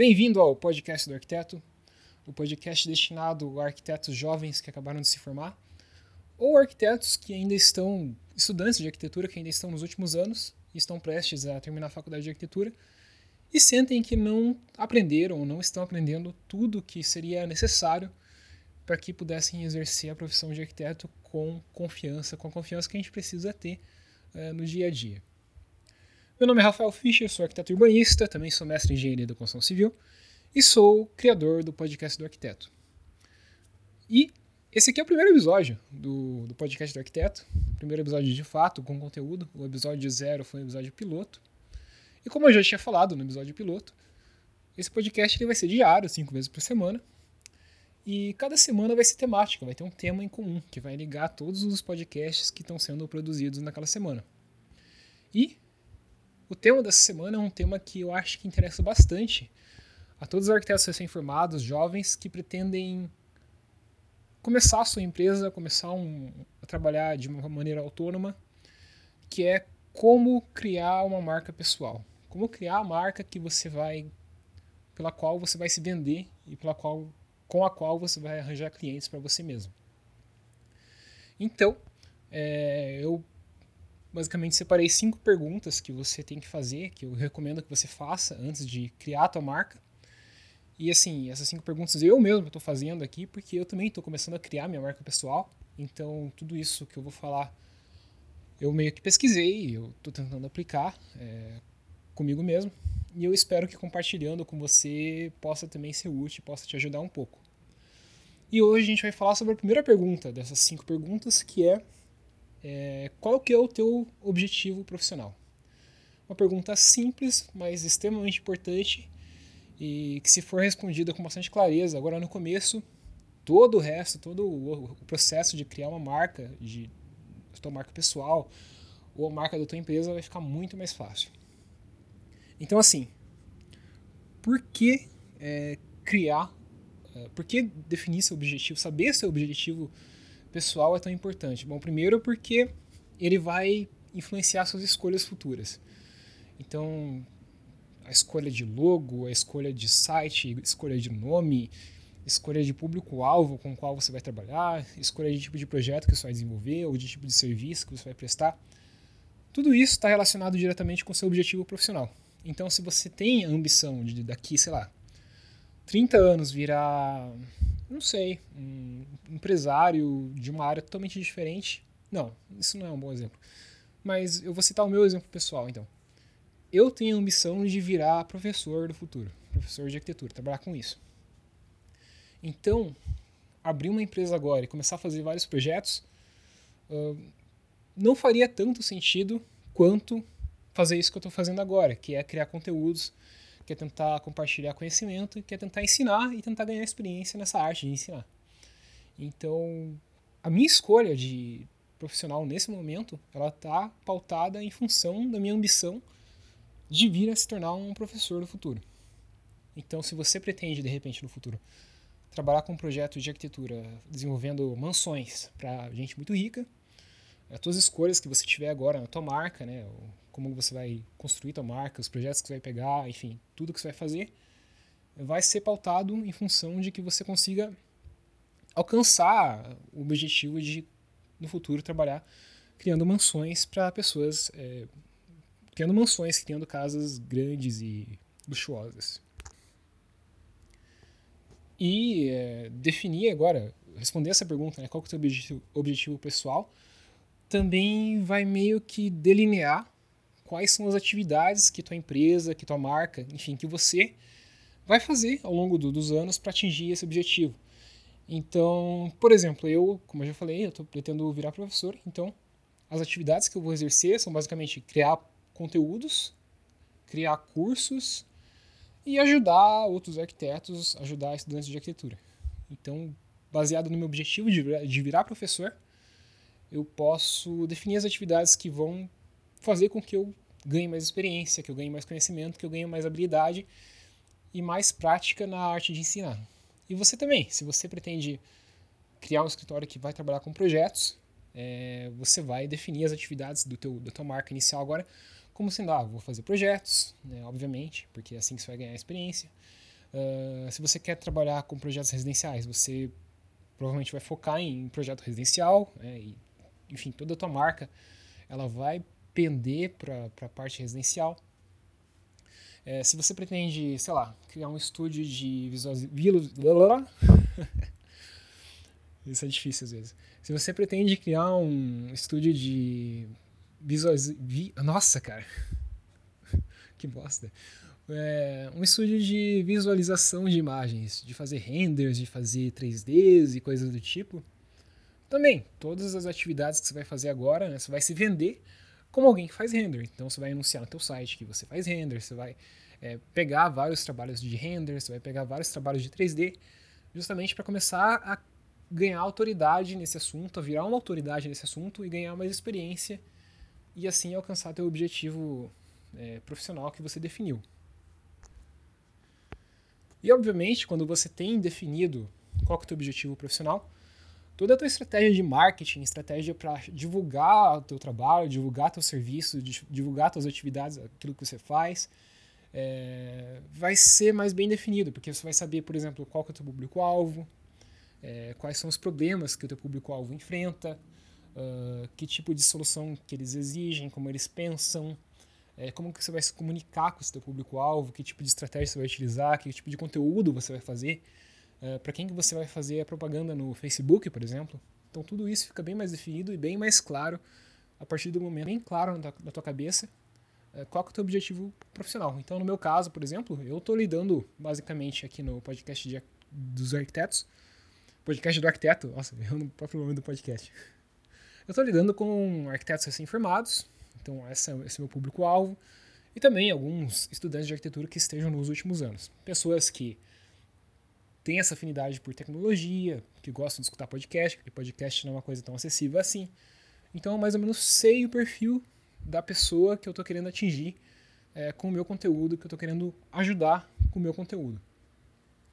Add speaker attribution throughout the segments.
Speaker 1: Bem-vindo ao podcast do arquiteto, o podcast destinado a arquitetos jovens que acabaram de se formar, ou arquitetos que ainda estão, estudantes de arquitetura que ainda estão nos últimos anos e estão prestes a terminar a faculdade de arquitetura e sentem que não aprenderam ou não estão aprendendo tudo que seria necessário para que pudessem exercer a profissão de arquiteto com confiança, com a confiança que a gente precisa ter uh, no dia a dia. Meu nome é Rafael Fischer, sou arquiteto urbanista, também sou mestre em engenharia da construção civil e sou criador do podcast do arquiteto. E esse aqui é o primeiro episódio do, do podcast do arquiteto, primeiro episódio de fato com conteúdo. O episódio zero foi um episódio piloto. E como eu já tinha falado no episódio piloto, esse podcast ele vai ser diário, cinco vezes por semana. E cada semana vai ser temática, vai ter um tema em comum, que vai ligar todos os podcasts que estão sendo produzidos naquela semana. E o tema dessa semana é um tema que eu acho que interessa bastante a todos os arquitetos recém-formados, jovens, que pretendem começar a sua empresa, começar um, a trabalhar de uma maneira autônoma, que é como criar uma marca pessoal. Como criar a marca que você vai pela qual você vai se vender e pela qual com a qual você vai arranjar clientes para você mesmo. Então, é, eu basicamente separei cinco perguntas que você tem que fazer, que eu recomendo que você faça antes de criar a tua marca. E assim, essas cinco perguntas eu mesmo estou fazendo aqui, porque eu também estou começando a criar minha marca pessoal. Então, tudo isso que eu vou falar, eu meio que pesquisei, eu estou tentando aplicar é, comigo mesmo. E eu espero que compartilhando com você possa também ser útil, possa te ajudar um pouco. E hoje a gente vai falar sobre a primeira pergunta dessas cinco perguntas, que é, é qual que é o teu objetivo profissional? Uma pergunta simples, mas extremamente importante e que se for respondida com bastante clareza, agora no começo, todo o resto, todo o processo de criar uma marca, de tua marca pessoal ou a marca da tua empresa vai ficar muito mais fácil. Então, assim, por que é, criar, é, por que definir seu objetivo, saber seu objetivo pessoal é tão importante? Bom, primeiro porque ele vai influenciar suas escolhas futuras. Então, a escolha de logo, a escolha de site, escolha de nome, escolha de público-alvo com o qual você vai trabalhar, escolha de tipo de projeto que você vai desenvolver ou de tipo de serviço que você vai prestar. Tudo isso está relacionado diretamente com o seu objetivo profissional. Então, se você tem a ambição de daqui, sei lá, 30 anos virar, não sei, um empresário de uma área totalmente diferente, não, isso não é um bom exemplo. Mas eu vou citar o meu exemplo pessoal, então. Eu tenho a ambição de virar professor do futuro, professor de arquitetura, trabalhar com isso. Então, abrir uma empresa agora e começar a fazer vários projetos uh, não faria tanto sentido quanto fazer isso que eu estou fazendo agora, que é criar conteúdos, que é tentar compartilhar conhecimento, que é tentar ensinar e tentar ganhar experiência nessa arte de ensinar. Então, a minha escolha de profissional nesse momento, ela está pautada em função da minha ambição de vir a se tornar um professor do futuro. Então, se você pretende, de repente, no futuro, trabalhar com um projeto de arquitetura desenvolvendo mansões para gente muito rica, as suas escolhas que você tiver agora na tua marca, né, como você vai construir tua marca, os projetos que você vai pegar, enfim, tudo que você vai fazer, vai ser pautado em função de que você consiga alcançar o objetivo de, no futuro, trabalhar criando mansões para pessoas, é, criando mansões, criando casas grandes e luxuosas. E é, definir agora, responder essa pergunta, né, qual é o teu objetivo, objetivo pessoal, também vai meio que delinear quais são as atividades que tua empresa, que tua marca, enfim, que você vai fazer ao longo do, dos anos para atingir esse objetivo. Então, por exemplo, eu, como eu já falei, eu tô, pretendo virar professor, então as atividades que eu vou exercer são basicamente criar conteúdos, criar cursos e ajudar outros arquitetos, ajudar estudantes de arquitetura. Então, baseado no meu objetivo de, virar professor, eu posso definir as atividades que vão fazer com que eu ganhe mais experiência, que eu ganhe mais conhecimento, que eu ganhe mais habilidade e mais prática na arte de ensinar. E você também, se você pretende criar um escritório que vai trabalhar com projetos, é, você vai definir as atividades do teu, da tua marca inicial agora como sendo, ah, vou fazer projetos, né, obviamente, porque é assim que você vai ganhar experiência. Uh, se você quer trabalhar com projetos residenciais, você provavelmente vai focar em projeto residencial, né, e, enfim, toda a tua marca ela vai pender para a parte residencial. É, se você pretende, sei lá, criar um estúdio de visualização. Isso é difícil às vezes. Se você pretende criar um estúdio de visualização. Vi... Nossa, cara! que bosta! É, um estúdio de visualização de imagens, de fazer renders, de fazer 3Ds e coisas do tipo. Também, todas as atividades que você vai fazer agora, né, você vai se vender como alguém que faz render. Então você vai anunciar no teu site que você faz render, você vai é, pegar vários trabalhos de render, você vai pegar vários trabalhos de 3D, justamente para começar a ganhar autoridade nesse assunto, a virar uma autoridade nesse assunto e ganhar mais experiência e assim alcançar teu objetivo é, profissional que você definiu. E obviamente, quando você tem definido qual é o teu objetivo profissional, toda a tua estratégia de marketing, estratégia para divulgar o teu trabalho, divulgar teu serviço, divulgar tuas atividades, aquilo que você faz, é, vai ser mais bem definido, porque você vai saber, por exemplo, qual que é o teu público-alvo, é, quais são os problemas que o teu público-alvo enfrenta, uh, que tipo de solução que eles exigem, como eles pensam, é, como que você vai se comunicar com o teu público-alvo, que tipo de estratégia você vai utilizar, que tipo de conteúdo você vai fazer, uh, para quem que você vai fazer a propaganda no Facebook, por exemplo. Então tudo isso fica bem mais definido e bem mais claro a partir do momento bem claro na, na tua cabeça uh, qual é o teu objetivo profissional. Então no meu caso, por exemplo, eu estou lidando basicamente aqui no podcast de, dos arquitetos, podcast do arquiteto, nossa, eu no próprio nome do podcast. Eu estou lidando com arquitetos recém-formados, então é, esse é o meu público-alvo, e também alguns estudantes de arquitetura que estejam nos últimos anos. Pessoas que têm essa afinidade por tecnologia, que gostam de escutar podcast, porque podcast não é uma coisa tão acessível assim. Então, mais ou menos sei o perfil da pessoa que eu estou querendo atingir é, com o meu conteúdo, que eu estou querendo ajudar com o meu conteúdo.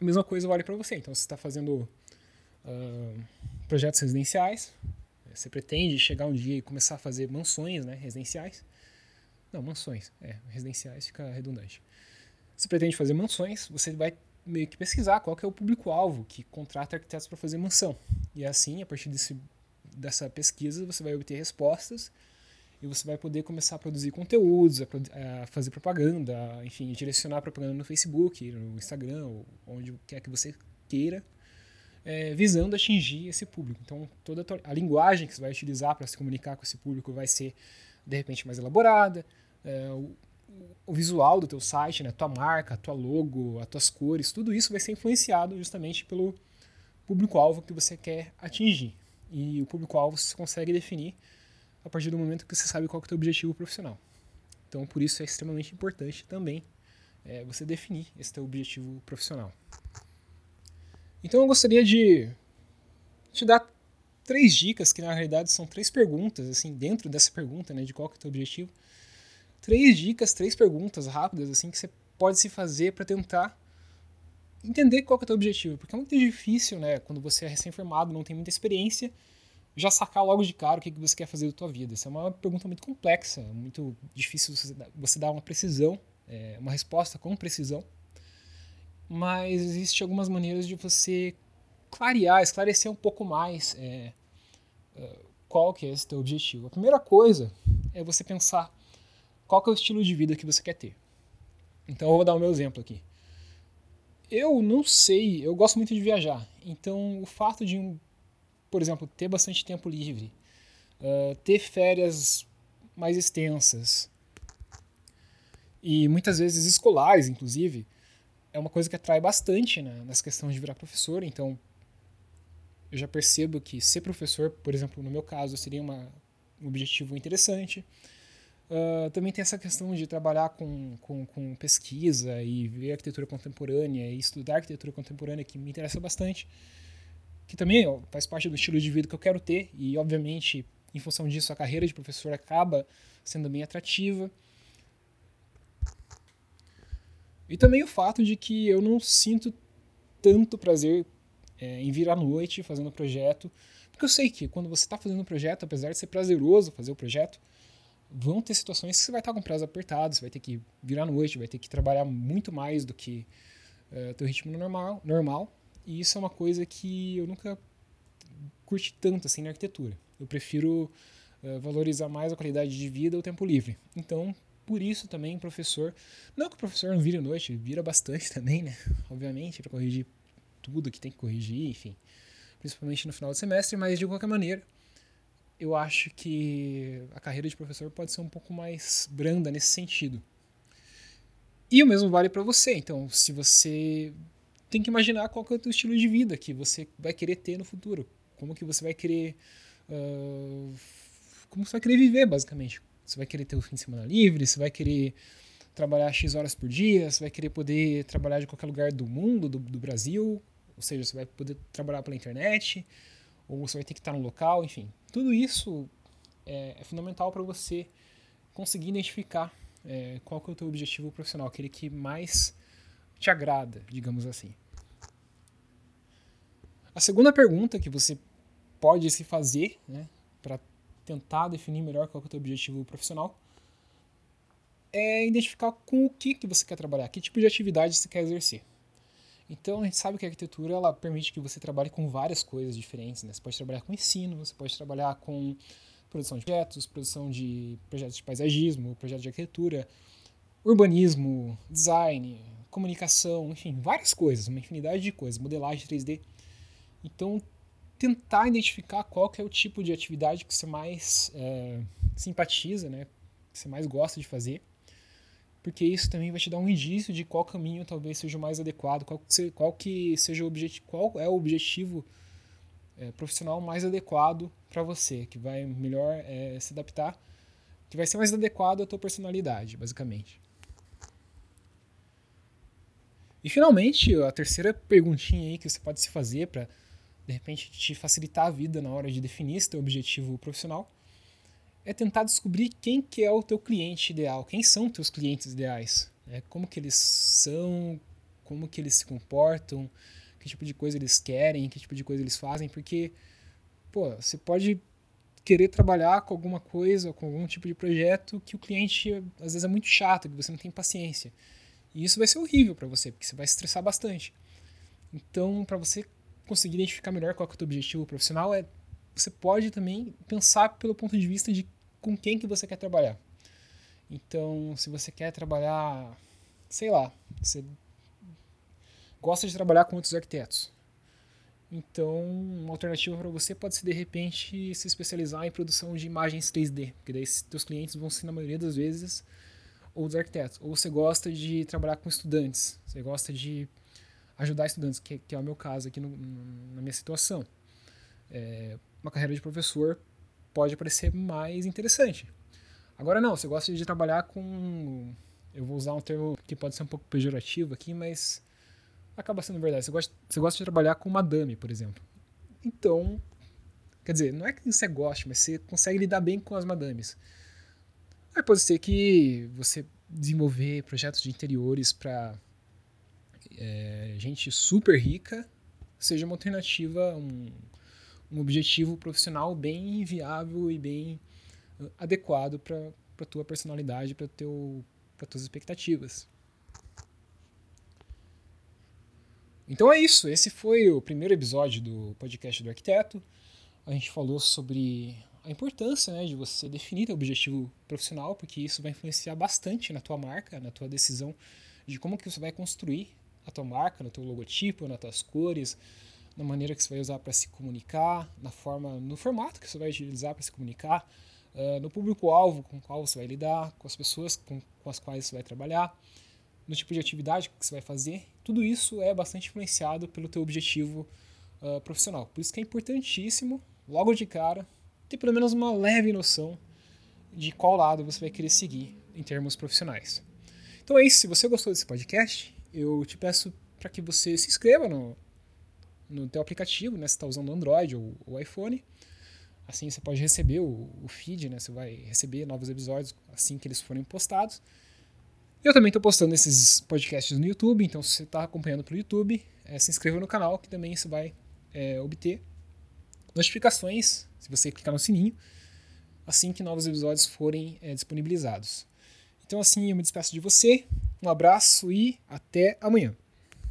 Speaker 1: A mesma coisa vale para você. Então, você está fazendo uh, projetos residenciais, você pretende chegar um dia e começar a fazer mansões né, residenciais. Não, mansões. É, residenciais fica redundante. Você pretende fazer mansões, você vai meio que pesquisar qual que é o público-alvo que contrata arquitetos para fazer mansão. E assim, a partir desse, dessa pesquisa, você vai obter respostas e você vai poder começar a produzir conteúdos, a, a fazer propaganda, a, enfim, direcionar propaganda no Facebook, no Instagram, onde quer que você queira é, visando atingir esse público. Então, toda a, a linguagem que você vai utilizar para se comunicar com esse público vai ser, de repente, mais elaborada. É, o, o, visual do teu site, né, tua marca, tua logo, as tuas cores, tudo isso vai ser influenciado justamente pelo público-alvo que você quer atingir. E o público-alvo você consegue definir a partir do momento que você sabe qual é o teu objetivo profissional. Então, por isso é extremamente importante também é, você definir esse teu objetivo profissional. Então eu gostaria de te dar três dicas, que na realidade são três perguntas, assim, dentro dessa pergunta, né, de qual é o teu objetivo. Três dicas, três perguntas rápidas, assim, que você pode se fazer para tentar entender qual que é o teu objetivo. Porque é muito difícil, né, quando você é recém-formado, não tem muita experiência, já sacar logo de cara o que, que você quer fazer da tua vida. Essa é uma pergunta muito complexa, muito difícil você dar uma precisão, é, uma resposta com precisão mas existem algumas maneiras de você clarear, esclarecer um pouco mais é, qual que é esse teu objetivo. A primeira coisa é você pensar qual que é o estilo de vida que você quer ter. Então eu vou dar o meu exemplo aqui. Eu não sei, eu gosto muito de viajar, então o fato de, por exemplo, ter bastante tempo livre, uh, ter férias mais extensas e muitas vezes escolares, inclusive, é uma coisa que atrai bastante né, nessa questão de virar professor. Então, eu já percebo que ser professor, por exemplo, no meu caso, seria uma, um objetivo interessante. Uh, também tem essa questão de trabalhar com, com, com, pesquisa e ver arquitetura contemporânea e estudar arquitetura contemporânea, que me interessa bastante, que também ó, faz parte do estilo de vida que eu quero ter, e obviamente, em função disso, a carreira de professor acaba sendo bem atrativa. E também o fato de que eu não sinto tanto prazer é, em vir à noite fazendo projeto, porque eu sei que quando você está fazendo o projeto, apesar de ser prazeroso fazer o projeto, vão ter situações que você vai estar com prazo apertado, você vai ter que vir à noite, vai ter que trabalhar muito mais do que uh, teu ritmo normal, normal. E isso é uma coisa que eu nunca curti tanto assim na arquitetura. Eu prefiro uh, valorizar mais a qualidade de vida ou o tempo livre. Então, por isso também professor, não que o professor não vire noite, vira bastante também, né? Obviamente, para corrigir tudo que tem que corrigir, enfim, principalmente no final do semestre, mas de qualquer maneira, eu acho que a carreira de professor pode ser um pouco mais branda nesse sentido. E o mesmo vale para você. Então, se você tem que imaginar qual que é o teu estilo de vida que você vai querer ter no futuro, como que você vai querer uh, como você vai querer viver, basicamente. Você vai querer ter o fim de semana livre, você vai querer trabalhar X horas por dia, você vai querer poder trabalhar de qualquer lugar do mundo, do, do Brasil, ou seja, você vai poder trabalhar pela internet, ou você vai ter que estar no local, enfim. Tudo isso é, é fundamental para você conseguir identificar é, qual que é o teu objetivo profissional, aquele que mais te agrada, digamos assim. A segunda pergunta que você pode se fazer, né, para tentar definir melhor qual é o teu objetivo profissional, é identificar com o que, que você quer trabalhar, que tipo de atividade você quer exercer. Então a gente sabe que a arquitetura ela permite que você trabalhe com várias coisas diferentes. Né? Você pode trabalhar com ensino, você pode trabalhar com produção de projetos, produção de projetos de paisagismo, projetos de arquitetura, urbanismo, design, comunicação, enfim, várias coisas, uma infinidade de coisas, modelagem 3D. Então tentar identificar qual que é o tipo de atividade que você mais é, simpatiza, né? que você mais gosta de fazer, porque isso também vai te dar um indício de qual caminho talvez seja o mais adequado, qual que, qual que seja o objetivo, qual é o objetivo é, profissional mais adequado para você, que vai melhor é, se adaptar, que vai ser mais adequado à tua personalidade, basicamente. E finalmente, a terceira perguntinha aí que você pode se fazer para de repente te facilitar a vida na hora de definir teu objetivo profissional, é tentar descobrir quem que é o teu cliente ideal, quem são teus clientes ideais, né? como que eles são, como que eles se comportam, que tipo de coisa eles querem, que tipo de coisa eles fazem, porque pô, você pode querer trabalhar com alguma coisa, com algum tipo de projeto que o cliente às vezes é muito chato, que você não tem paciência. E isso vai ser horrível para você, porque você vai se estressar bastante. Então, para você conseguir identificar melhor qual é o teu objetivo profissional, é você pode também pensar pelo ponto de vista de com quem que você quer trabalhar. Então, se você quer trabalhar, sei lá, você gosta de trabalhar com outros arquitetos. Então, uma alternativa para você pode ser de repente se especializar em produção de imagens 3D, porque daí seus clientes vão ser na maioria das vezes outros arquitetos. Ou você gosta de trabalhar com estudantes, você gosta de ajudar estudantes, que, que é o meu caso aqui no, na minha situação. É, uma carreira de professor pode parecer mais interessante. Agora não, você gosta de trabalhar com. Eu vou usar um termo que pode ser um pouco pejorativo aqui, mas acaba sendo verdade. Você gosta, você gosta de trabalhar com madame, por exemplo. Então, quer dizer, não é que você goste, mas você consegue lidar bem com as madames. Aí pode ser que você desenvolver projetos de interiores para é, gente super rica seja uma alternativa, um, um objetivo profissional bem viável e bem uh, adequado para a tua personalidade, para para tuas expectativas. Então é isso, esse foi o primeiro episódio do podcast do arquiteto. A gente falou sobre a importância né, de você definir teu objetivo profissional, porque isso vai influenciar bastante na tua marca, na tua decisão de como que você vai construir a tua marca, no teu logotipo, nas tuas cores, na maneira que você vai usar para se comunicar, na forma, no formato que você vai utilizar para se comunicar, uh, no público-alvo com o qual você vai lidar, com as pessoas com, com as quais você vai trabalhar, no tipo de atividade que você vai fazer. Tudo isso é bastante influenciado pelo teu objetivo uh, profissional. Por isso que é importantíssimo, logo de cara, ter pelo menos uma leve noção de qual lado você vai querer seguir em termos profissionais. Então é isso. Se você gostou desse podcast, eu te peço para que você se inscreva no, no teu aplicativo, né? Se está usando Android ou, ou iPhone. Assim você pode receber o, o, feed, né? Você vai receber novos episódios assim que eles forem postados. Eu também estou postando esses podcasts no YouTube, então se você está acompanhando pelo YouTube, é, se inscreva no canal que também você vai é, obter notificações, se você clicar no sininho, assim que novos episódios forem é, disponibilizados. Então assim, eu me despeço de você, um abraço e até amanhã.